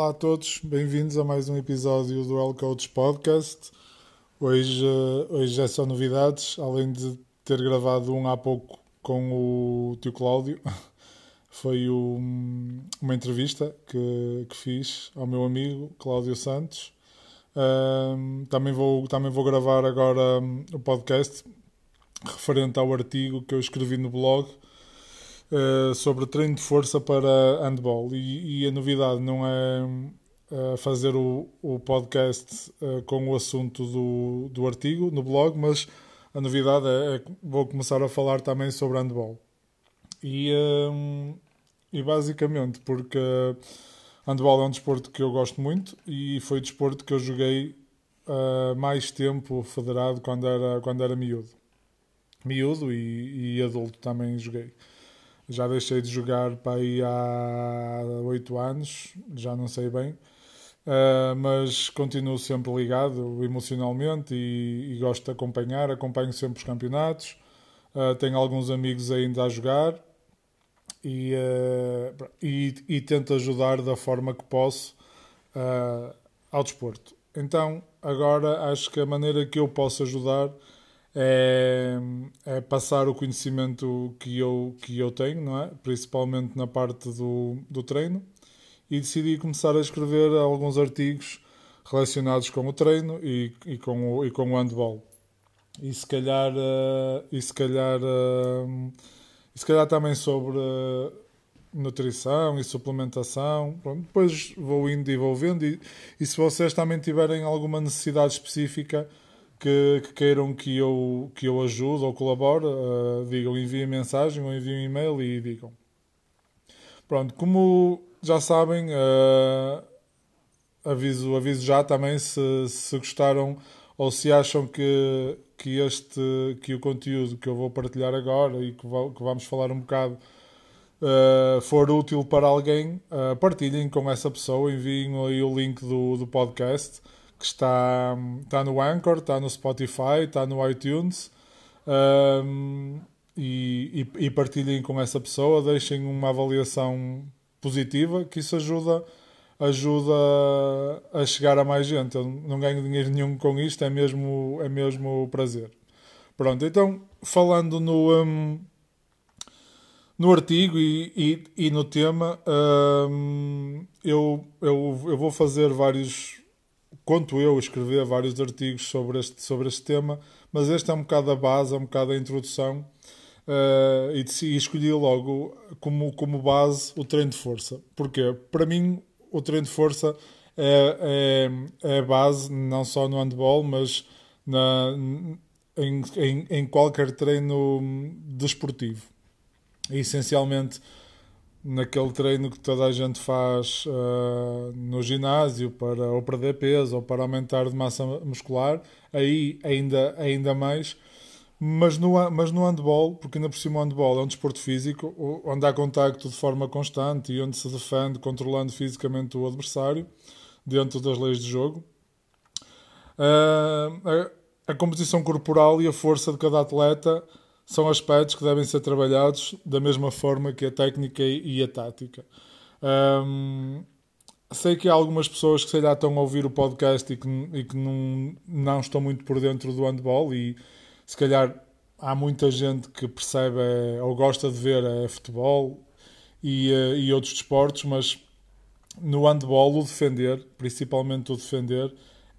Olá a todos, bem-vindos a mais um episódio do L Coach Podcast. Hoje, eh, hoje é só novidades, além de ter gravado um há pouco com o tio Cláudio. Foi um, uma entrevista que, que fiz ao meu amigo Cláudio Santos. Um, também, vou, também vou gravar agora um, o podcast referente ao artigo que eu escrevi no blog uh, sobre treino de força para handball. E, e a novidade não é uh, fazer o, o podcast uh, com o assunto do, do artigo no blog, mas a novidade é, é vou começar a falar também sobre handball. E, e basicamente porque handball é um desporto que eu gosto muito e foi o desporto que eu joguei uh, mais tempo federado quando era, quando era miúdo. Miúdo e, e adulto também joguei. Já deixei de jogar para aí há oito anos, já não sei bem, uh, mas continuo sempre ligado emocionalmente e, e, gosto de acompanhar. Acompanho sempre os campeonatos, uh, tenho alguns amigos ainda a jogar e, uh, e, e, tento ajudar da forma que posso ao desporto. Então, agora acho que a maneira que eu posso ajudar é, é, passar o conhecimento que eu, que eu tenho, não é? principalmente na parte do, do treino, e decidi começar a escrever alguns artigos relacionados com o treino e, e, com, o, e com o handball. E se calhar, uh, e se calhar, uh, e se calhar também sobre uh, nutrição e suplementação. Pronto, depois vou indo e vou vendo. E, e se vocês também tiverem alguma necessidade específica, que, que, queiram que eu, que eu ajude ou colabore, uh, digam, enviem mensagem ou enviem e-mail e digam. Pronto, como já sabem, uh, aviso, aviso já também se, se gostaram ou se acham que, que, este, que o conteúdo que eu vou partilhar agora e que, que vamos falar um bocado uh, for útil para alguém, partilhem com essa pessoa, enviem aí o link do, do podcast que está, está no Anchor, está no Spotify, está no iTunes. Um, e, e, e, partilhem com essa pessoa, deixem uma avaliação positiva, que isso ajuda, ajuda a chegar a mais gente. Eu não ganho dinheiro nenhum com isto, é mesmo, é mesmo prazer. Pronto, então, falando no, um, no artigo e, e, e no tema, eu, eu, eu vou fazer vários quanto eu escrever vários artigos sobre este, sobre este tema, mas este é um bocado a base, é um bocado a introdução uh, e, e escolhi logo como, como base o treino de força. Porquê? Para mim, o treino de força é, é, é base não só no handball, mas na, em, em, em qualquer treino desportivo. E, essencialmente naquele treino que toda a gente faz uh, no ginásio para ou perder peso ou para aumentar de massa muscular, aí ainda, ainda mais. Mas no, mas no handball, porque ainda por cima o handball é um desporto físico, onde há contacto de forma constante e onde se defende controlando fisicamente o adversário, dentro das leis de jogo. Uh, a, a composição corporal e a força de cada atleta são aspectos que devem ser trabalhados da mesma forma que a técnica e a tática. Sei que há algumas pessoas que se calhar estão a ouvir o podcast e que, e que não, não estão muito por dentro do handball e se calhar há muita gente que percebe é, ou gosta de ver é, futebol e, eh, e outros desportos, mas no handball o defender, principalmente o defender,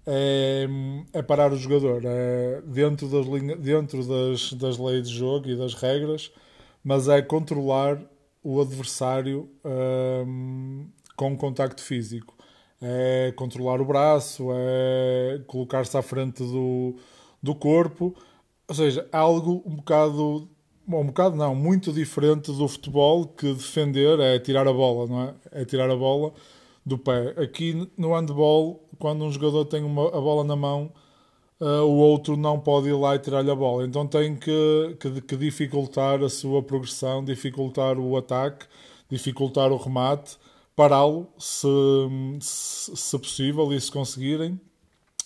é, é parar o jogador é dentro, das, linha, dentro das, das leis de jogo e das regras, mas é controlar o adversário um, com contacto físico. É controlar o braço, é colocar-se à frente do, do corpo, ou seja, algo um bocado, um bocado não, muito diferente do futebol, que defender é tirar a bola, não é? É tirar a bola do pé. Aqui no handball, quando um jogador tem uma, a bola na mão, uh, o outro não pode ir lá e tirar-lhe a bola. Então tem que, que, que, dificultar a sua progressão, dificultar o ataque, dificultar o remate, pará-lo, se, se, se, possível e se conseguirem.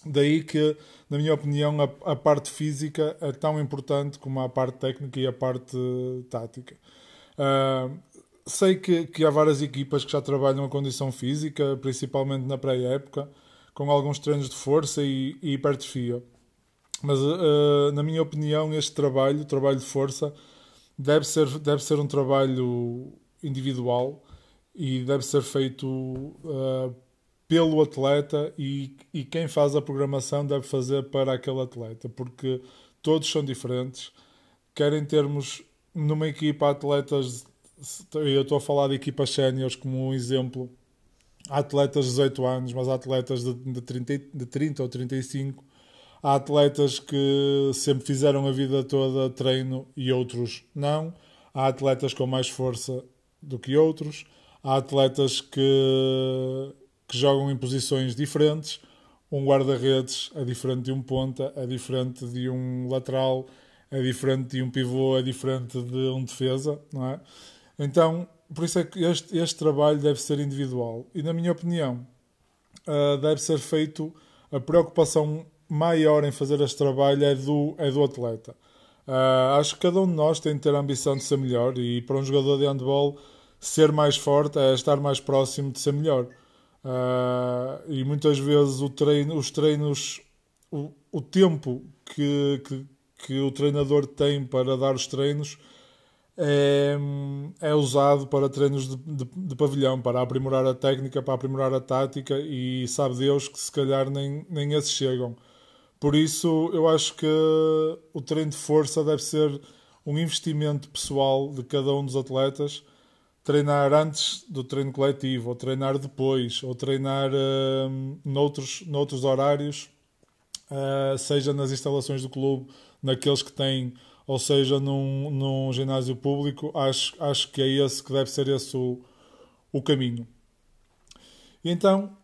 Daí que, na minha opinião, a, a parte física é tão importante como a parte técnica e a parte tática. Uh, sei que, que há várias equipas que já trabalham a condição física, principalmente na pré-época, com alguns treinos de força e, e hipertrofia. Mas, uh, na minha opinião, este trabalho, o trabalho de força, deve ser, deve ser um trabalho individual e deve ser feito uh, pelo atleta e, e quem faz a programação deve fazer para aquele atleta, porque todos são diferentes, quer em termos numa equipa atletas, eu estou a falar de equipas séniores como um exemplo, há atletas de 18 anos, mas há atletas de, de, 30, de 30 ou 35, há atletas que sempre fizeram a vida toda treino e outros não, há atletas com mais força do que outros, há atletas que, que jogam em posições diferentes, um guarda-redes é diferente de um ponta, é diferente de um lateral, é diferente de um pivô, é diferente de um defesa, não é? Então, por isso é que este, este trabalho deve ser individual. E, na minha opinião, uh, deve ser feito a preocupação maior em fazer este trabalho é do, é do atleta. Uh, acho que cada um de nós tem de ter a ambição de ser melhor e para um jogador de handball ser mais forte é estar mais próximo de ser melhor. Uh, e muitas vezes o treino, os treinos, o, o tempo que, que, que o treinador tem para dar os treinos é, é usado para treinos de, de, de, pavilhão, para aprimorar a técnica, para aprimorar a tática e sabe Deus que se calhar nem, nem esses chegam. Por isso, eu acho que o treino de força deve ser um investimento pessoal de cada um dos atletas. Treinar antes do treino coletivo, ou treinar depois, ou treinar uh, noutros, noutros horários, uh, seja nas instalações do clube, naqueles que têm ou seja num, num ginásio público, acho, acho que é esse que deve ser esse o, o caminho. E então,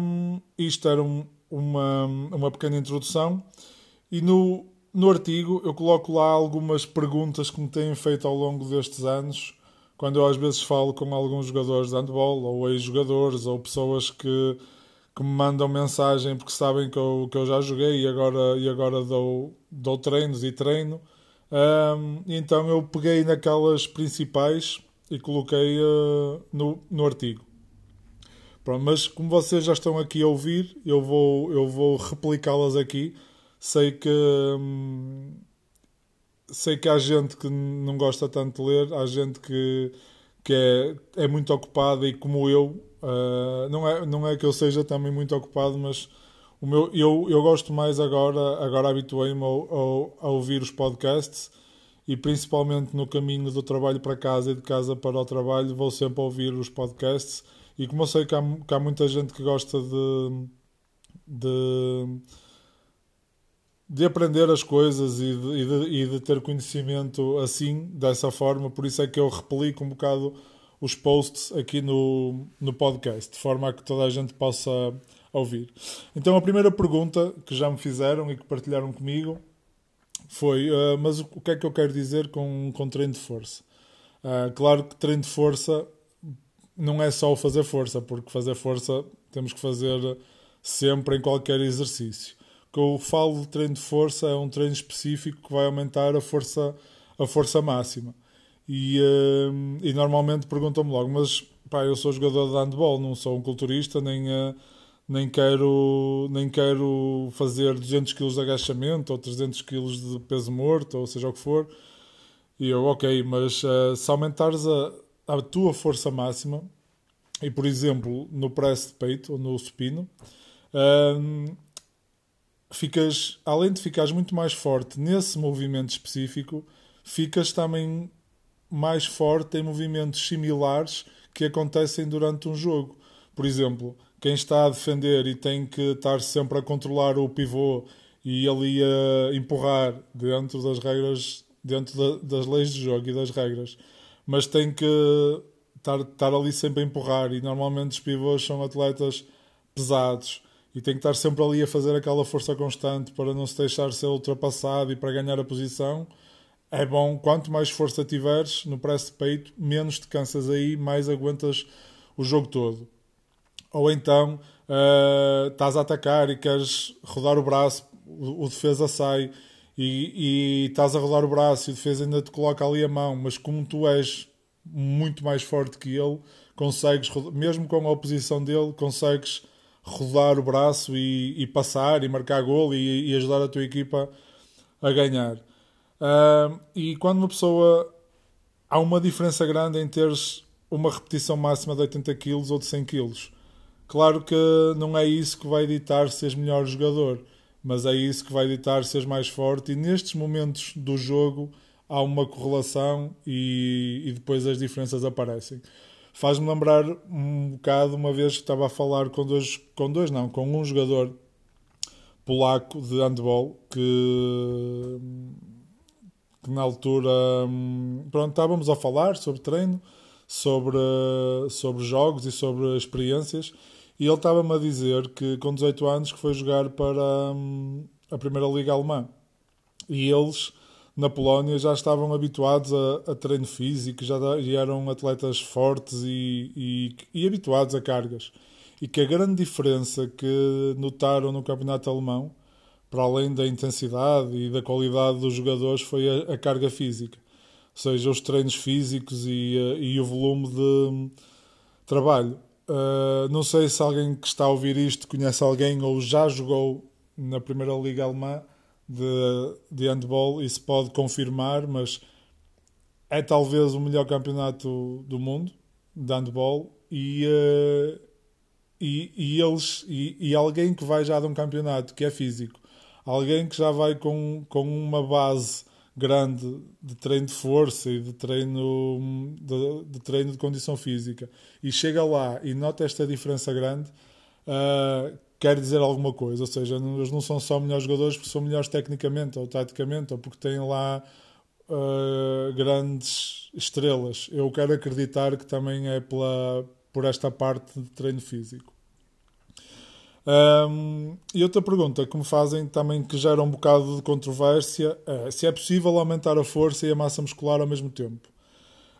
um, isto era um, uma, uma pequena introdução, e no, no artigo eu coloco lá algumas perguntas que me têm feito ao longo destes anos, quando eu às vezes falo com alguns jogadores de handball, ou ex-jogadores, ou pessoas que, que me mandam mensagem porque sabem que eu, que eu já joguei e agora, e agora dou, dou treinos e treino. Um, então eu peguei naquelas principais e coloquei uh, no, no artigo. Pronto, mas como vocês já estão aqui a ouvir, eu vou, eu vou replicá-las aqui. Sei que hum, sei que há gente que não gosta tanto de ler, há gente que, que é, é muito ocupada e como eu, uh, não, é, não é que eu seja também muito ocupado, mas o meu, eu, eu gosto mais agora, agora habituei-me a, a, a, ouvir os podcasts e principalmente no caminho do trabalho para casa e de casa para o trabalho vou sempre ouvir os podcasts. E como eu sei que há, que há muita gente que gosta de, de, de aprender as coisas e de, e, de, e de ter conhecimento assim, dessa forma, por isso é que eu replico um bocado os posts aqui no, no podcast, de forma a que toda a gente possa ouvir. Então a primeira pergunta que já me fizeram e que partilharam comigo foi: uh, mas o, que é que eu quero dizer com, com treino de força? Uh, claro que treino de força não é só o fazer força, porque fazer força temos que fazer sempre em qualquer exercício. O que eu falo de treino de força é um treino específico que vai aumentar a força, a força máxima. E, uh, e normalmente perguntam-me logo, mas pá, eu sou jogador de handball, não sou um culturista, nem, uh, nem quero, nem quero fazer 200 kg de agachamento ou 300 kg de peso morto, ou seja o que for. E eu, ok, mas uh, se aumentares a, a tua força máxima, e por exemplo, no press de peito ou no supino, uh, ficas, além de ficares muito mais forte nesse movimento específico, ficas também mais forte em movimentos similares que acontecem durante um jogo. Por exemplo, quem está a defender e tem que estar sempre a controlar o pivô e ali a empurrar dentro das regras, dentro das leis de jogo e das regras, mas tem que estar, estar ali sempre a empurrar. E normalmente os pivôs são atletas pesados e tem que estar sempre ali a fazer aquela força constante para não se deixar ser ultrapassado e para ganhar a posição. É bom, quanto mais força tiveres no press de peito, menos te cansas aí, mais aguentas o jogo todo ou então uh, estás a atacar e queres rodar o braço, o, o defesa sai e, e, estás a rodar o braço e o defesa ainda te coloca ali a mão, mas como tu és muito mais forte que ele, consegues, mesmo com a oposição dele, consegues rodar o braço e, e passar e marcar gol e, e, ajudar a tua equipa a ganhar. Uh, e quando uma pessoa. Há uma diferença grande em teres uma repetição máxima de 80 kg ou de 100 kg. Claro que não é isso que vai editar se és melhor jogador, mas é isso que vai editar se és mais forte. E nestes momentos do jogo há uma correlação e, e depois as diferenças aparecem. Faz-me lembrar um bocado uma vez que estava a falar com dois, com dois não, com um jogador polaco de handball que, que na altura pronto, estávamos a falar sobre treino, sobre, sobre jogos e sobre experiências e ele estava-me a dizer que com 18 anos que foi jogar para a Primeira Liga Alemã e eles na Polónia já estavam habituados a, a treino físico, já, já, eram atletas fortes e, e, e, habituados a cargas. E que a grande diferença que notaram no campeonato alemão, para além da intensidade e da qualidade dos jogadores, foi a, a carga física. Ou seja, os treinos físicos e, e o volume de trabalho. Uh, não sei se alguém que está a ouvir isto conhece alguém ou já jogou na Primeira Liga Alemã de, de handball, isso pode confirmar, mas é talvez o melhor campeonato do mundo de handball e, uh, e, e, eles e, e, alguém que vai já de um campeonato que é físico, alguém que já vai com, com uma base grande de treino de força e de treino de, de treino de condição física e chega lá e nota esta diferença grande uh, quer dizer alguma coisa. Ou seja, eles não são só melhores jogadores porque são melhores tecnicamente ou taticamente ou porque têm lá uh, grandes estrelas. Eu quero acreditar que também é pela, por esta parte de treino físico. Um, e outra pergunta que me fazem também que gera um bocado de controvérsia é se é possível aumentar a força e a massa muscular ao mesmo tempo.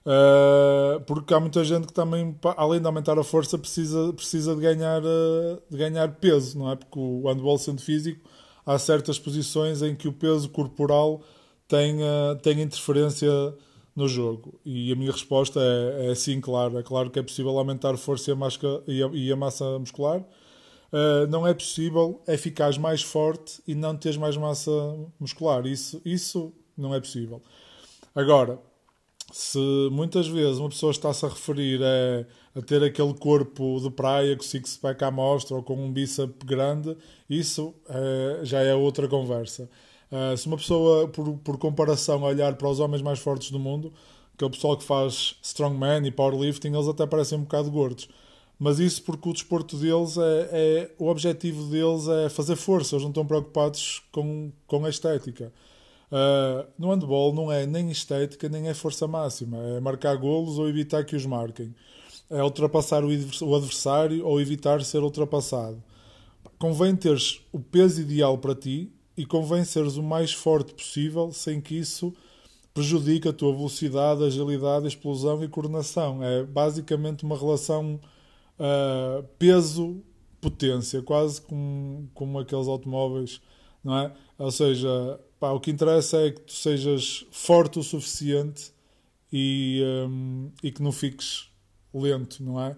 Uh, porque há muita gente que também, além de aumentar a força, precisa, precisa de, ganhar, uh, de ganhar peso, não é? Porque o handball sendo físico, há certas posições em que o peso corporal tem, uh, tem interferência no jogo. E a minha resposta é, é sim, claro. É claro que é possível aumentar a força e a, masca, e a, e a massa muscular. Não é possível é ficares mais forte e não teres mais massa muscular. Isso, isso não é possível. Agora, se muitas vezes uma pessoa está-se a referir a, a, ter aquele corpo de praia com six-pack à mostra ou com um bíceps grande, isso é, já é outra conversa. Uh, se uma pessoa, por, por comparação, olhar para os homens mais fortes do mundo, que é o pessoal que faz strongman e powerlifting, eles até parecem um bocado gordos. Mas isso porque o desporto deles é, é o objetivo deles é fazer força, eles não estão preocupados com, com a estética. Uh, no handball não é nem estética nem é força máxima, é marcar golos ou evitar que os marquem, é ultrapassar o adversário ou evitar ser ultrapassado. Convém teres o peso ideal para ti e convém seres o mais forte possível sem que isso prejudique a tua velocidade, agilidade, explosão e coordenação. É basicamente uma relação uh, peso-potência, quase como, como aqueles automóveis, não é? Ou seja, Pá, o que interessa é que tu sejas forte o suficiente e, um, e que não fiques lento, não é?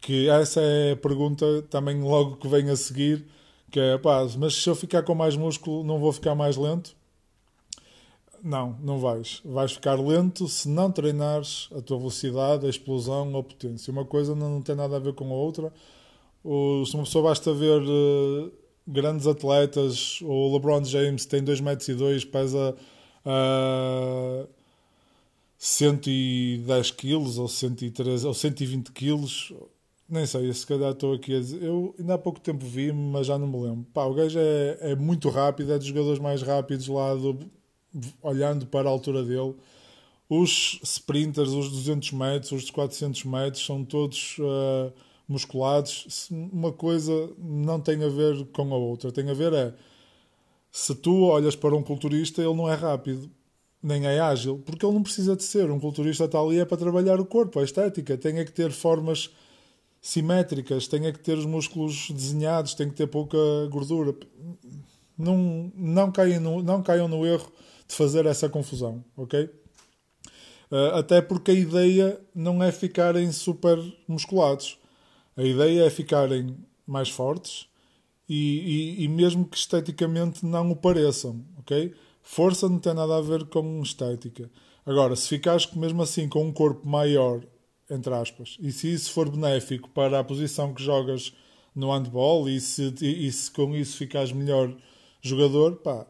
Que essa é a pergunta também logo que vem a seguir, que é, pá, mas se eu ficar com mais músculo não vou ficar mais lento? Não, não vais. Vais ficar lento se não treinares a tua velocidade, a explosão ou a potência. Uma coisa não tem nada a ver com a outra. se uma pessoa basta ver uh, grandes atletas, o LeBron James tem 2 metros e 2, pesa uh, 110 quilos ou 113 ou 120 quilos, nem sei, se calhar estou aqui a dizer. Eu ainda há pouco tempo vi mas já não me lembro. Pá, o gajo é, é muito rápido, é dos jogadores mais rápidos lá, do, olhando para a altura dele. Os sprinters, os 200 metros, os 400 metros, são todos uh, musculados, uma coisa não tem a ver com a outra. Tem a ver é se tu olhas para um culturista, ele não é rápido, nem é ágil, porque ele não precisa de ser. Um culturista está ali é para trabalhar o corpo, a estética, tem é que ter formas simétricas, tem é que ter os músculos desenhados, tem que ter pouca gordura. Não, não, caiam no, não caiam no erro de fazer essa confusão, ok? Uh, até porque a ideia não é ficarem super musculados. A ideia é ficarem mais fortes e, e, e mesmo que esteticamente não o pareçam, ok? Força não tem nada a ver com estética. Agora, se ficares mesmo assim com um corpo maior, entre aspas, e se isso for benéfico para a posição que jogas no handball e se, e, e se com isso ficares melhor jogador, pá,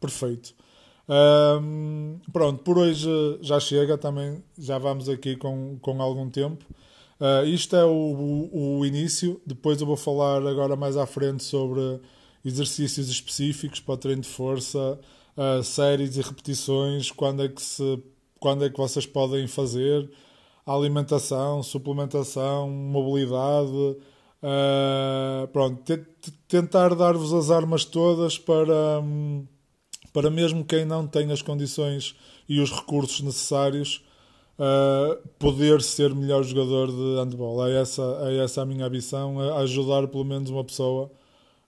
perfeito. Um, pronto, por hoje já chega também, já vamos aqui com, com algum tempo. Uh, isto é o, o, o, início, depois eu vou falar agora mais à frente sobre exercícios específicos para treino de força, uh, séries e repetições, quando é que se quando é que vocês podem fazer, alimentação, suplementação, mobilidade, uh, pronto, tentar dar-vos as armas todas para, para mesmo quem não tem as condições e os recursos necessários uh, poder ser melhor jogador de handball. É essa, é essa a minha ambição, é ajudar pelo menos uma pessoa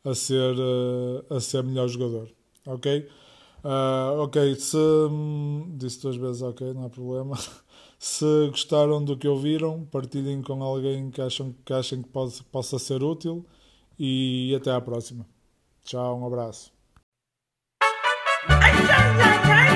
a ser, uh, a ser melhor jogador. Ok? Uh, ok, se hum, disse duas vezes ok, não há problema. se gostaram do que ouviram, partilhem com alguém que acham que, achem que pode, possa ser útil e até à próxima. Tchau, um abraço. 上讲台